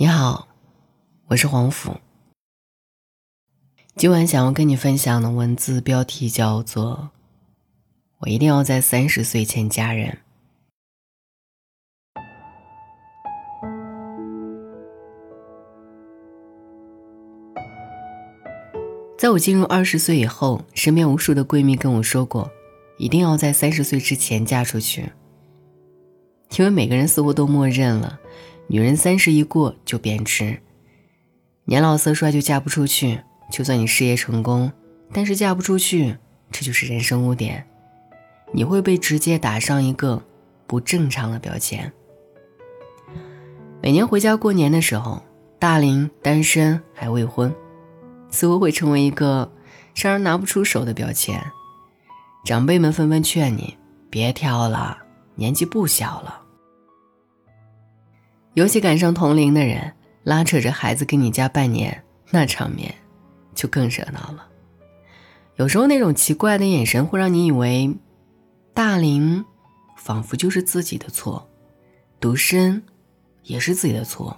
你好，我是黄甫。今晚想要跟你分享的文字标题叫做“我一定要在三十岁前嫁人”。在我进入二十岁以后，身边无数的闺蜜跟我说过，一定要在三十岁之前嫁出去，因为每个人似乎都默认了。女人三十一过就贬值，年老色衰就嫁不出去。就算你事业成功，但是嫁不出去，这就是人生污点，你会被直接打上一个不正常的标签。每年回家过年的时候，大龄单身还未婚，似乎会成为一个让人拿不出手的标签。长辈们纷纷劝你别挑了，年纪不小了。尤其赶上同龄的人拉扯着孩子跟你家拜年，那场面就更热闹了。有时候那种奇怪的眼神会让你以为，大龄仿佛就是自己的错，独身也是自己的错。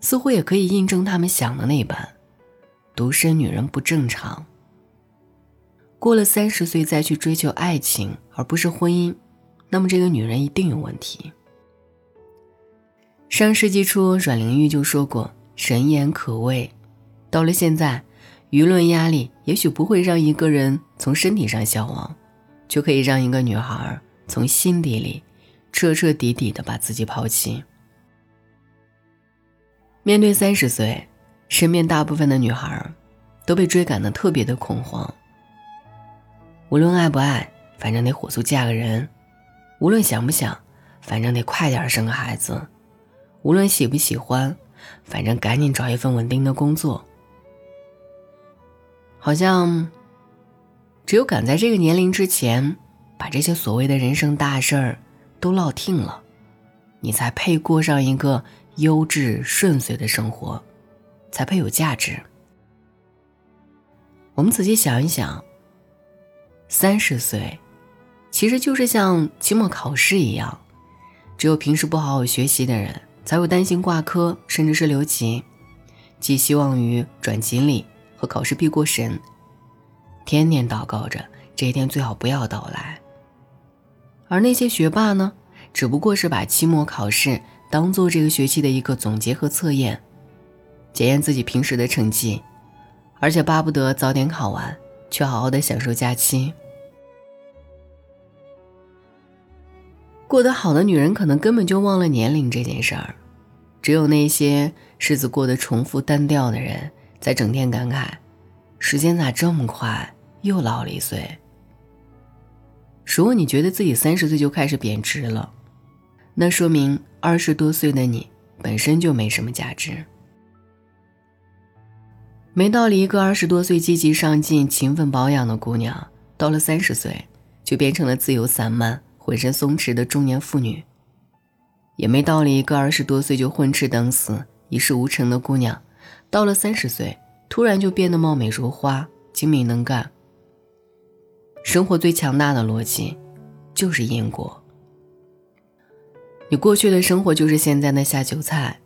似乎也可以印证他们想的那般，独身女人不正常。过了三十岁再去追求爱情而不是婚姻，那么这个女人一定有问题。上世纪初，阮玲玉就说过：“神言可畏。”到了现在，舆论压力也许不会让一个人从身体上消亡，就可以让一个女孩从心底里彻彻底底的把自己抛弃。面对三十岁，身边大部分的女孩都被追赶的特别的恐慌。无论爱不爱，反正得火速嫁个人；无论想不想，反正得快点生个孩子。无论喜不喜欢，反正赶紧找一份稳定的工作。好像，只有赶在这个年龄之前，把这些所谓的人生大事儿都落听了，你才配过上一个优质顺遂的生活，才配有价值。我们仔细想一想，三十岁，其实就是像期末考试一样，只有平时不好好学习的人。才会担心挂科，甚至是留级，寄希望于转锦鲤和考试必过神，天天祷告着这一天最好不要到来。而那些学霸呢，只不过是把期末考试当做这个学期的一个总结和测验，检验自己平时的成绩，而且巴不得早点考完，去好好的享受假期。过得好的女人可能根本就忘了年龄这件事儿，只有那些日子过得重复单调的人，在整天感慨：时间咋这么快，又老了一岁。如果你觉得自己三十岁就开始贬值了，那说明二十多岁的你本身就没什么价值。没道理，一个二十多岁积极上进、勤奋保养的姑娘，到了三十岁就变成了自由散漫。浑身松弛的中年妇女，也没道理。一个二十多岁就混吃等死、一事无成的姑娘，到了三十岁，突然就变得貌美如花、精明能干。生活最强大的逻辑，就是因果。你过去的生活就是现在的下酒菜。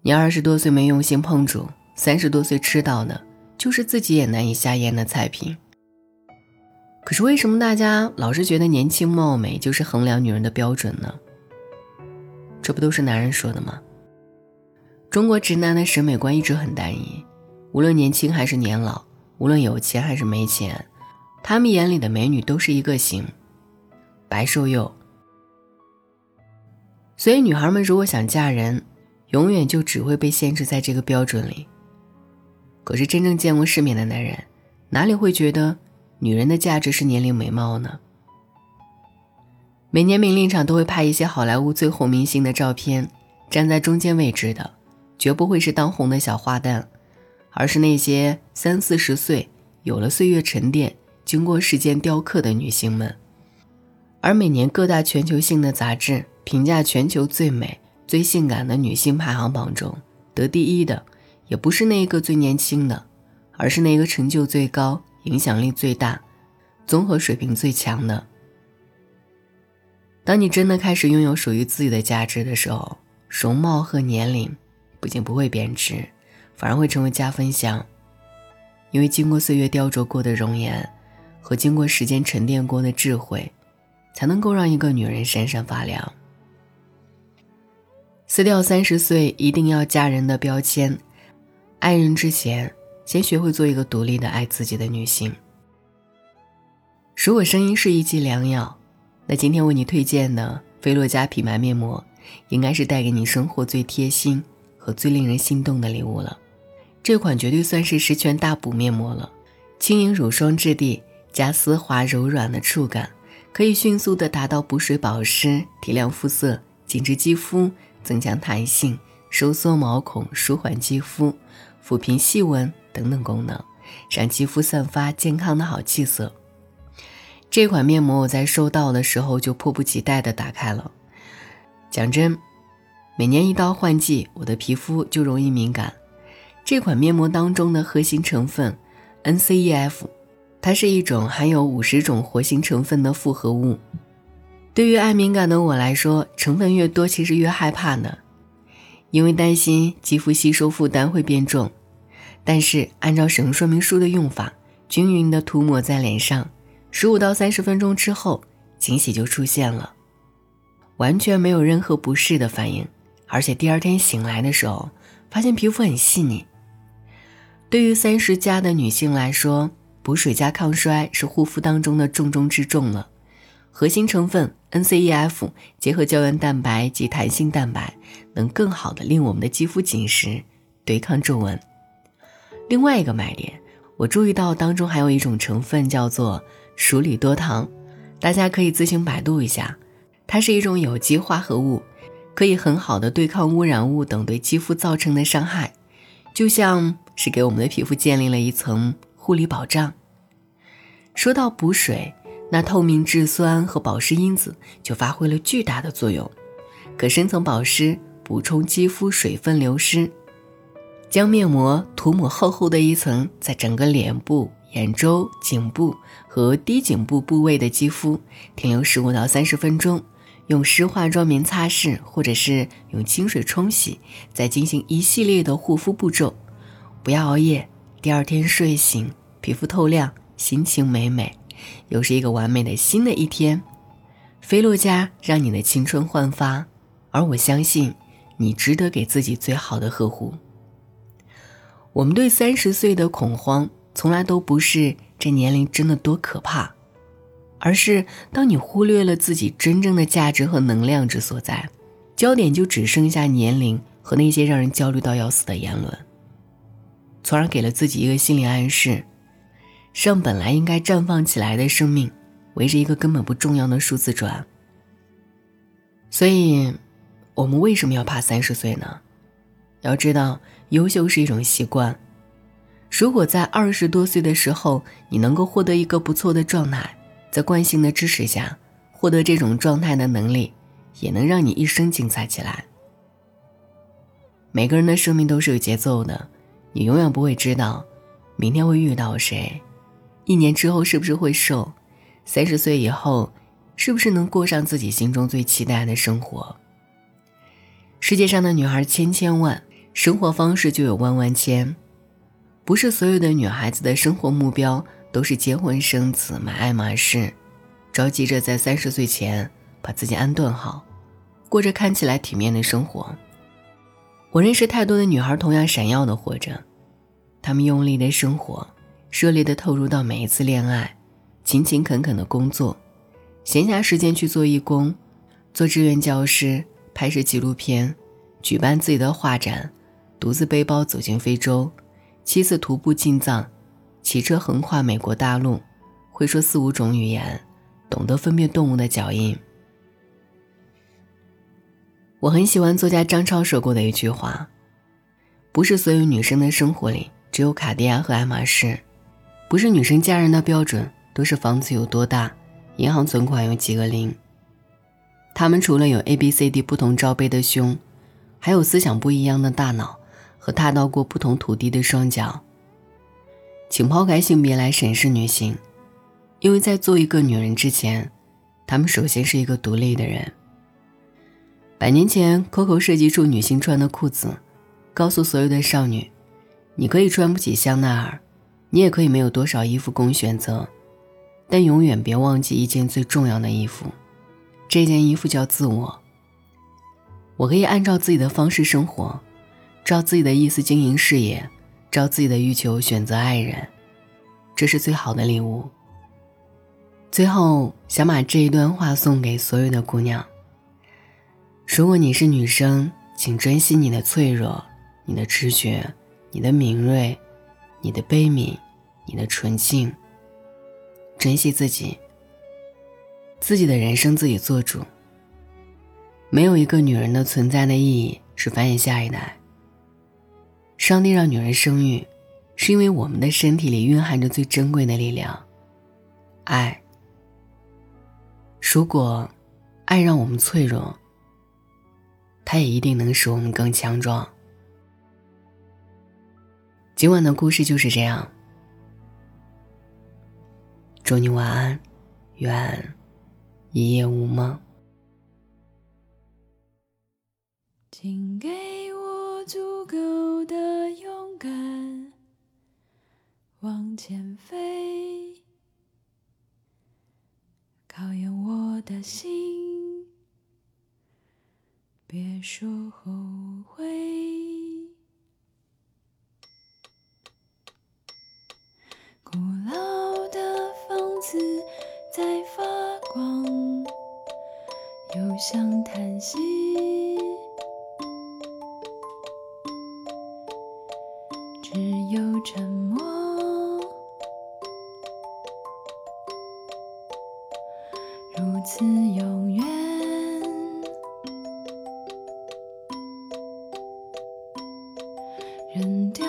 你二十多岁没用心烹煮，三十多岁吃到的，就是自己也难以下咽的菜品。可是为什么大家老是觉得年轻貌美就是衡量女人的标准呢？这不都是男人说的吗？中国直男的审美观一直很单一，无论年轻还是年老，无论有钱还是没钱，他们眼里的美女都是一个型，白瘦幼。所以女孩们如果想嫁人，永远就只会被限制在这个标准里。可是真正见过世面的男人，哪里会觉得？女人的价值是年龄、美貌呢？每年名利场都会拍一些好莱坞最红明星的照片，站在中间位置的，绝不会是当红的小花旦，而是那些三四十岁、有了岁月沉淀、经过时间雕刻的女星们。而每年各大全球性的杂志评价全球最美、最性感的女性排行榜中，得第一的，也不是那一个最年轻的，而是那个成就最高。影响力最大、综合水平最强的。当你真的开始拥有属于自己的价值的时候，容貌和年龄不仅不会贬值，反而会成为加分项。因为经过岁月雕琢过的容颜，和经过时间沉淀过的智慧，才能够让一个女人闪闪发亮。撕掉三十岁一定要嫁人的标签，爱人之前，先学会做一个独立的爱自己的女性。如果声音是一剂良药，那今天为你推荐的菲洛嘉品牌面膜，应该是带给你生活最贴心和最令人心动的礼物了。这款绝对算是十全大补面膜了，轻盈乳霜质地加丝滑柔软的触感，可以迅速的达到补水保湿、提亮肤色、紧致肌肤。增强弹性、收缩毛孔、舒缓肌肤、抚平细纹等等功能，让肌肤散发健康的好气色。这款面膜我在收到的时候就迫不及待的打开了。讲真，每年一到换季，我的皮肤就容易敏感。这款面膜当中的核心成分 NCEF，它是一种含有五十种活性成分的复合物。对于爱敏感的我来说，成分越多，其实越害怕呢，因为担心肌肤吸收负担会变重。但是按照使用说明书的用法，均匀的涂抹在脸上，十五到三十分钟之后，惊喜就出现了，完全没有任何不适的反应，而且第二天醒来的时候，发现皮肤很细腻。对于三十加的女性来说，补水加抗衰是护肤当中的重中之重了。核心成分 NCEF 结合胶原蛋白及弹性蛋白，能更好的令我们的肌肤紧实，对抗皱纹。另外一个卖点，我注意到当中还有一种成分叫做鼠李多糖，大家可以自行百度一下。它是一种有机化合物，可以很好的对抗污染物等对肌肤造成的伤害，就像是给我们的皮肤建立了一层护理保障。说到补水。那透明质酸和保湿因子就发挥了巨大的作用，可深层保湿，补充肌肤水分流失。将面膜涂抹厚厚的一层，在整个脸部、眼周、颈部和低颈部部位的肌肤停留十五到三十分钟，用湿化妆棉擦拭，或者是用清水冲洗，再进行一系列的护肤步骤。不要熬夜，第二天睡醒，皮肤透亮，心情美美。又是一个完美的新的一天，菲洛嘉让你的青春焕发，而我相信你值得给自己最好的呵护。我们对三十岁的恐慌，从来都不是这年龄真的多可怕，而是当你忽略了自己真正的价值和能量之所在，焦点就只剩下年龄和那些让人焦虑到要死的言论，从而给了自己一个心理暗示。让本来应该绽放起来的生命，围着一个根本不重要的数字转。所以，我们为什么要怕三十岁呢？要知道，优秀是一种习惯。如果在二十多岁的时候，你能够获得一个不错的状态，在惯性的支持下，获得这种状态的能力，也能让你一生精彩起来。每个人的生命都是有节奏的，你永远不会知道，明天会遇到谁。一年之后是不是会瘦？三十岁以后，是不是能过上自己心中最期待的生活？世界上的女孩千千万，生活方式就有万万千。不是所有的女孩子的生活目标都是结婚生子、买爱马仕，着急着在三十岁前把自己安顿好，过着看起来体面的生活。我认识太多的女孩同样闪耀的活着，她们用力的生活。热烈的投入到每一次恋爱，勤勤恳恳的工作，闲暇时间去做义工，做志愿教师，拍摄纪录片，举办自己的画展，独自背包走进非洲，七次徒步进藏，骑车横跨美国大陆，会说四五种语言，懂得分辨动物的脚印。我很喜欢作家张超说过的一句话：“不是所有女生的生活里只有卡地亚和爱马仕。”不是女生嫁人的标准都是房子有多大，银行存款有几个零。她们除了有 A、B、C、D 不同罩杯的胸，还有思想不一样的大脑和踏到过不同土地的双脚。请抛开性别来审视女性，因为在做一个女人之前，她们首先是一个独立的人。百年前，Coco 设计出女性穿的裤子，告诉所有的少女：你可以穿不起香奈儿，你也可以没有多少衣服供选择，但永远别忘记一件最重要的衣服。这件衣服叫自我。我可以按照自己的方式生活，照自己的意思经营事业，照自己的欲求选择爱人，这是最好的礼物。最后，想把这一段话送给所有的姑娘。如果你是女生，请珍惜你的脆弱、你的直觉、你的敏锐、你的悲悯、你的纯净。珍惜自己，自己的人生自己做主。没有一个女人的存在的意义是繁衍下一代。上帝让女人生育，是因为我们的身体里蕴含着最珍贵的力量——爱。如果爱让我们脆弱，它也一定能使我们更强壮。今晚的故事就是这样。祝你晚安，愿一夜无梦。请给我足够的勇敢，往前飞，考验我的心。别说后悔。古老的房子在发光，又像叹息。沉默，如此永远。扔掉